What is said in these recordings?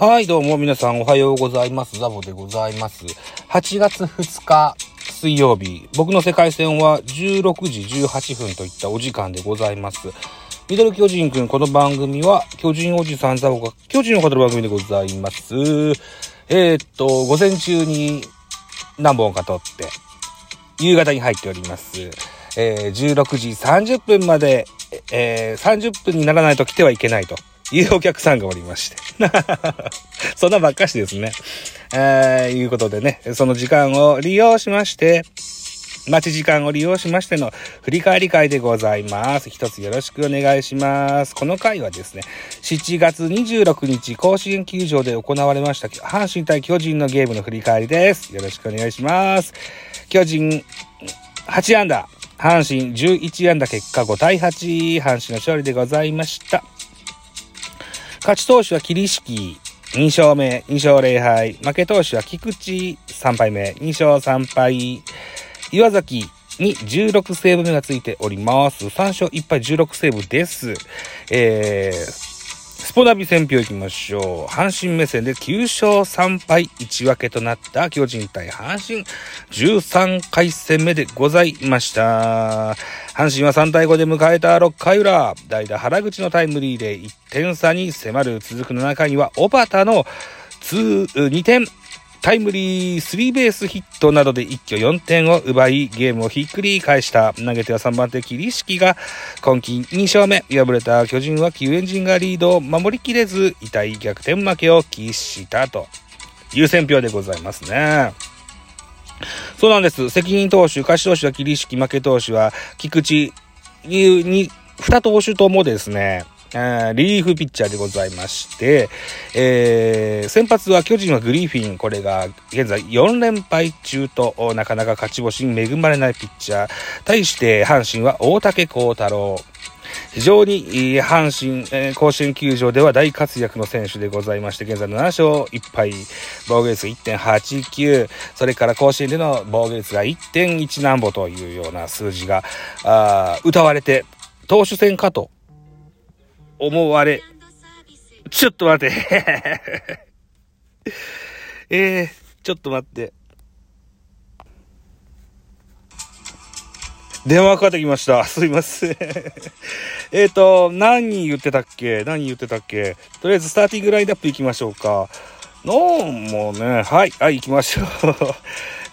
はい、どうも皆さんおはようございます。ザボでございます。8月2日水曜日、僕の世界線は16時18分といったお時間でございます。ミドル巨人くん、この番組は巨人おじさんザボが巨人を語る番組でございます。えー、っと、午前中に何本か撮って、夕方に入っております。えー、16時30分まで、えー、30分にならないと来てはいけないというお客さんがおりまして。そんなばっかしですね。えー、いうことでね、その時間を利用しまして、待ち時間を利用しましての振り返り会でございます。一つよろしくお願いします。この回はですね、7月26日甲子園球場で行われました阪神対巨人のゲームの振り返りです。よろしくお願いします。巨人8安打、阪神11安打結果5対8、阪神の勝利でございました。勝ち投手は桐敷、2勝目、2勝0敗。負け投手は菊池、3敗目、2勝3敗。岩崎に16セーブ目がついております。3勝1敗16セーブです。えー、スポナビ選票いきましょう。阪神目線で9勝3敗1分けとなった巨人対阪神13回戦目でございました。阪神は3対5で迎えた6回裏、代打原口のタイムリーで1点差に迫る続く7回には、小畑の2、2点、タイムリー、スリーベースヒットなどで一挙4点を奪い、ゲームをひっくり返した。投げては3番手、桐敷が今季2勝目。敗れた巨人は救援陣がリードを守りきれず、痛い逆転負けを喫したという選評でございますね。そうなんです。責任投手、勝ち投手は桐敷、負け投手は菊池に、に、二投手ともですね、リリーフピッチャーでございまして、えー、先発は巨人はグリーフィン、これが現在4連敗中と、なかなか勝ち星に恵まれないピッチャー。対して阪神は大竹幸太郎。非常に阪神、えー、甲子園球場では大活躍の選手でございまして、現在7勝1敗、防御率1.89、それから甲子園での防御率が1.1何歩というような数字が、あ歌われて、投手戦かと思われ、ちょっと待って。えー、ちょっと待って。電話かかってきました。すいません。えっと、何言ってたっけ？何言ってたっけ？とりあえずスターティングラインナップ行きましょうか。のもうね、はい、はい、行きましょう。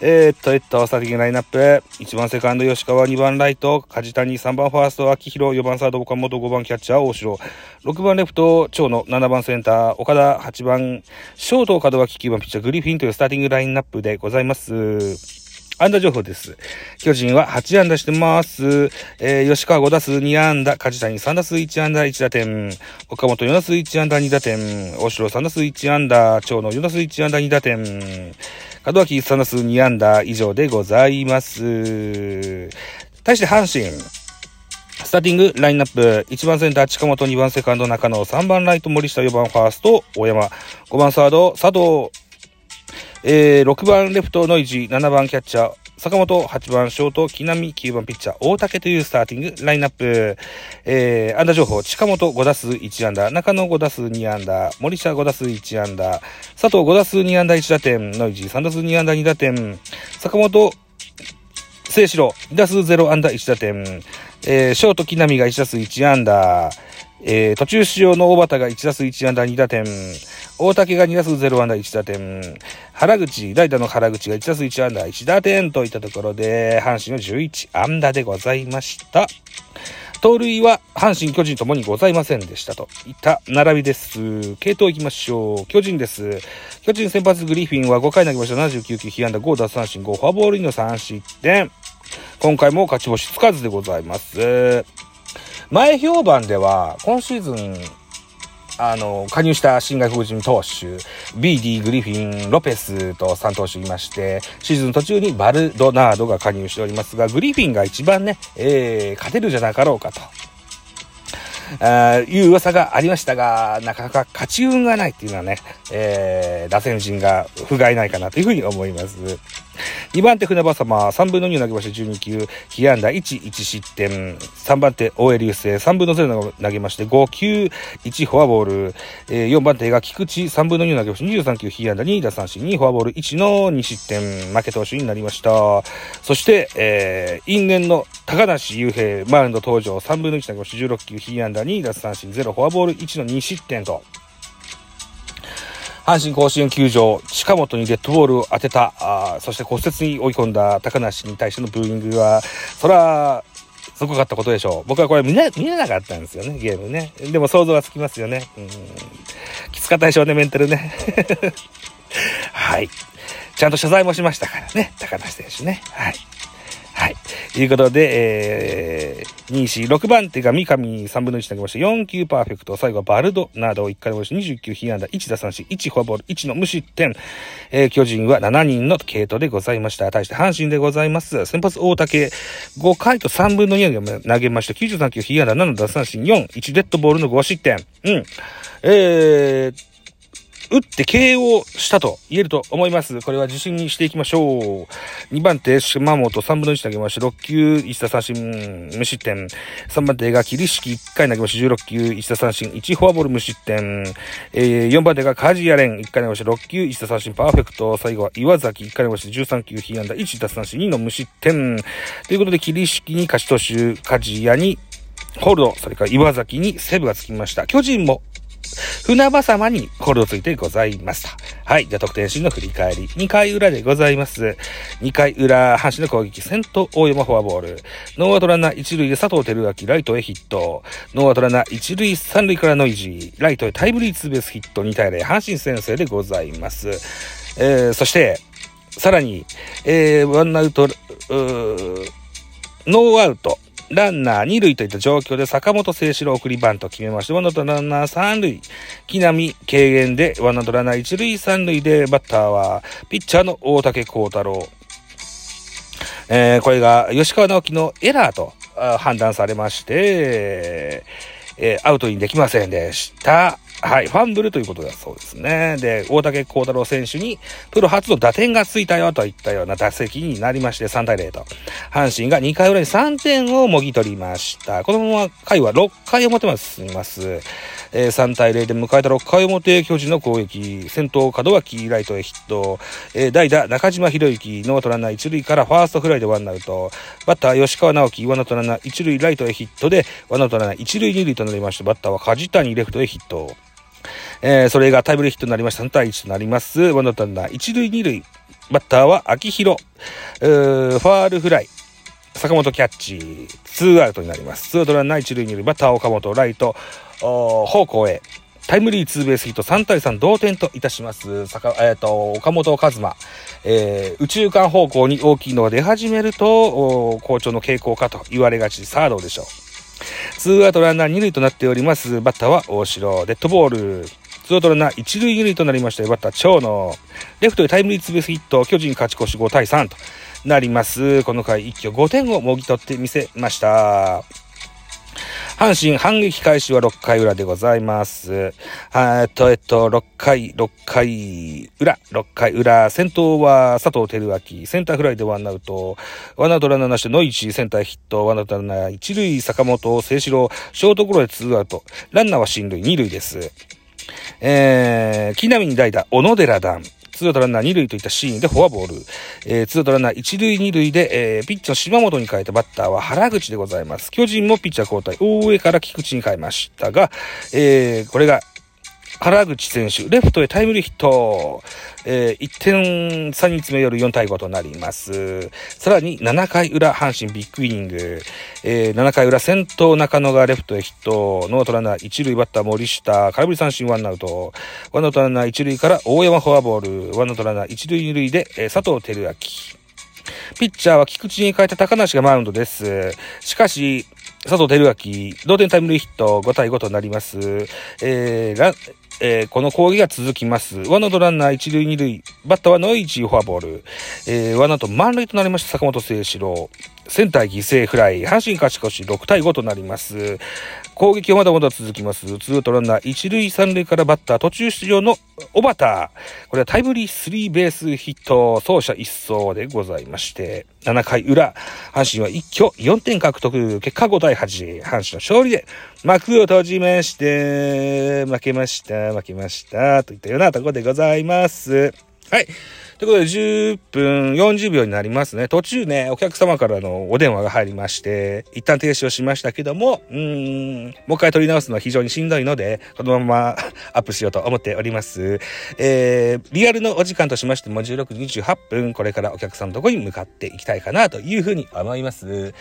えっと、えっと、スターティングラインナップ。1番セカンド吉川、2番ライト、梶谷、3番ファースト、秋広、4番サード、岡本、5番キャッチャー、大城、6番レフト、長野、7番センター、岡田、8番、ショート、門脇、9番ピッチャー、グリフィンというスターティングラインナップでございます。安打情報です。巨人は8安打してます。えー、吉川5打数2安打、梶谷3打数1安打1打点、岡本4打数1安打2打点、大城3打数1安打、長野4打数1安打2打点、門脇3打数2安打以上でございます。対して阪神、スターティングラインナップ、1番センター近本、2番セカンド中野、3番ライト森下、4番ファースト大山、5番サード佐藤、えー、6番レフトノイジー、7番キャッチャー、坂本、8番ショート、木浪、9番ピッチャー、大竹というスターティングラインナップ。えー、安打情報、近本5打数1安打、中野5打数2安打、森下5打数1安打、佐藤5打数2安打1打点、ノイジー3打数2安打2打点、坂本、聖志郎2打数0安打1打点、えー、ショート木浪が1打数1安打、えー、途中使用の大畑が1打数1安打2打点、大竹が2打数0安打1打点、原口、代打の原口が1打数1安打1打点といったところで、阪神の11安打でございました。盗塁は阪神、巨人ともにございませんでしたといった並びです。系統いきましょう。巨人です。巨人先発グリフィンは5回投げました79球、被安打5奪三振5、フォアボールの3失点。今回も勝ち星つかずでございます。前評判では、今シーズン、あの、加入した新外国人投手、BD、グリフィン、ロペスと3投手いまして、シーズン途中にバルドナードが加入しておりますが、グリフィンが一番ね、えー、勝てるじゃなかろうかと。あいう噂がありましたが、なかなか勝ち運がないっていうのはね、えー、打線陣が不甲斐ないかなというふうに思います。2番手船場様、3分の2を投げまして12球、被安打1、1失点。3番手大江流星、3分の0を投げまして5球、1フォアボール。えー、4番手が菊池、3分の2を投げまして23球、被安打2、打三振2、フォアボール1の2失点。負け投手になりました。そして、えー、因縁の高梨雄平、マウンド登場、3分の1投げまして16球、被安打2、奪三振0、フォアボール1の2失点と。阪神甲子園球場、近本にデッドボールを当てた、あそして骨折に追い込んだ高梨に対してのブーイングは、そら、すごかったことでしょう。僕はこれ見れ、見れなかったんですよね、ゲームね。でも想像はつきますよね。うん。きつかったでしょうね、メンタルね。はい。ちゃんと謝罪もしましたからね、高梨選手ね。はい。はい。ということで、えー、2、4、6番手が三上3分の1投げまして、4球パーフェクト、最後はバルドなど1回でまし29被安打、1打三振、1フォアボール、1の無失点。えー、巨人は7人の系統でございました。対して阪神でございます。先発大竹、5回と3分の2投げまして、93球被安打、7打三振、4、1デッドボールの5失点。うん。えー、打って KO したと言えると思います。これは自信にしていきましょう。2番手、島本3分の1投げまして、6球、1打三振、無失点。3番手が桐敷1回投げまして、16球、1打三振、1フォアボール無失点。えー、4番手が梶谷蓮1回投げまして、6球、1打三振、パーフェクト。最後は岩崎1回投げまして、13球、被安打、1打三振、2の無失点。ということで、桐敷に勝ち投手、梶谷にホールド、それから岩崎にセーブがつきました。巨人も船場様にコールドついてございました。はい。じゃあ得点シーンの振り返り。2回裏でございます。2回裏、阪神の攻撃、先頭大山フォアボール。ノーアウトランナー1塁で佐藤輝明、ライトへヒット。ノーアウトランナー1塁3塁からノイジー。ライトへタイムリーツーベースヒット2対0。阪神先制でございます。えー、そして、さらに、えー、ワンアウト、ノーアウト、ランナー二塁といった状況で坂本誠志郎送りバント決めまして、ワンアウトランナー三塁、木浪敬遠でワンアウトランナー1塁三塁でバッターはピッチャーの大竹耕太郎。えー、これが吉川直樹のエラーと判断されまして、えー、アウトにできませんでした。はい、ファンブルということだそうですね。で、大竹幸太郎選手に、プロ初の打点がついたよといったような打席になりまして3対0と。阪神が2回裏に3点をもぎ取りました。このまま回は6回表まで進みます。えー、3対0で迎えた6回表、巨人の攻撃、先頭、門脇ライトへヒット、えー、代打、中島宏之、ノートランナー1塁からファーストフライでワンアウト、バッター、吉川尚輝、ワンアウトランナー1塁ライトへヒットで、ワンアウトランナー1塁2塁となりまして、バッターは梶谷レフトへヒット。えー、それがタイムリーヒットになりました。3対1となります。ワンアウトランナー1塁2塁。バッターは秋広。ファールフライ。坂本キャッチ。ツーアウトになります。ツーアウトランナー1塁2塁。バッター岡本ライト。方向へ。タイムリーツーベースヒット3対3同点といたします。坂、えっ、ー、と、岡本和真。えー、宇宙間方向に大きいのが出始めると、好調の傾向かと言われがち。さあどうでしょう。ツーアウトランナー2塁となっております。バッターは大城。デッドボール。ツーアウトランナー1塁2塁となりましたバッター長野。レフトでタイムリーツーベースヒット。巨人勝ち越し5対3となります。この回一挙5点をもぎ取ってみせました。阪神反撃開始は6回裏でございます。えっと、えっと、6回、6回裏、6回裏、先頭は佐藤輝明、センターフライでワンアウト、ワンアウトランナーなしでノイジー、センターヒット、ワンアウトランナー一塁、坂本、誠志郎、ショートゴロでツーアウト、ランナーは進塁、二塁です。えー、木浪に代打、小野寺暖。ツーアウトランナー2塁といったシーンでフォアボール。えー、ツーアウトランナー1塁二塁で、えー、ピッチの島本に変えたバッターは原口でございます。巨人もピッチャー交代、大江から菊池に変えましたが、えー、これが原口選手、レフトへタイムリーヒット。えー、1点差に詰め寄る4対5となります。さらに7回裏、阪神ビッグイニング。えー、7回裏、先頭中野がレフトへヒット。ノートランナー1塁バッター森下。空振り三振ワンアウト。ワンアウトランナー1塁から大山フォアボール。ワンアウトランナー1塁2塁で、えー、佐藤輝明。ピッチャーは菊池に変えた高梨がマウンドです。しかし、佐藤輝明、同点タイムリーヒット5対5となります。えー、えー、この攻撃が続きます。ワノとランナー一塁二塁。バッターはノイジーフォアボール。えー、ワノと満塁となりました坂本誠志郎。センター犠牲フライ。阪神勝ち越し6対5となります。攻撃はまだまだ続きます。ツーアウトランナー一塁三塁からバッター途中出場の小畑。これはタイムリースリーベースヒット、走者一掃でございまして、7回裏、阪神は一挙4点獲得、結果5対8、阪神の勝利で幕を閉じまして、負けました、負けました、といったようなところでございます。はい。ということで、10分40秒になりますね。途中ね、お客様からのお電話が入りまして、一旦停止をしましたけども、うーん、もう一回取り直すのは非常にしんどいので、このまま アップしようと思っております。えー、リアルのお時間としましても16時28分、これからお客さんのとこに向かっていきたいかなというふうに思います。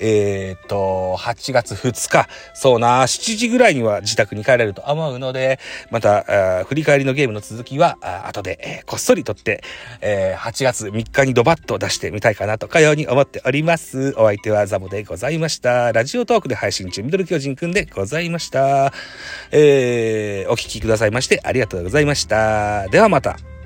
えー、っと、8月2日、そうな、7時ぐらいには自宅に帰れると思うので、また、振り返りのゲームの続きは、後で、えー、こっそり撮って、えー、8月3日にドバッと出してみたいかなとかように思っております。お相手はザボでございました。ラジオトークで配信中、ミドル巨人くんでございました。えー、お聞きくださいましてありがとうございました。ではまた。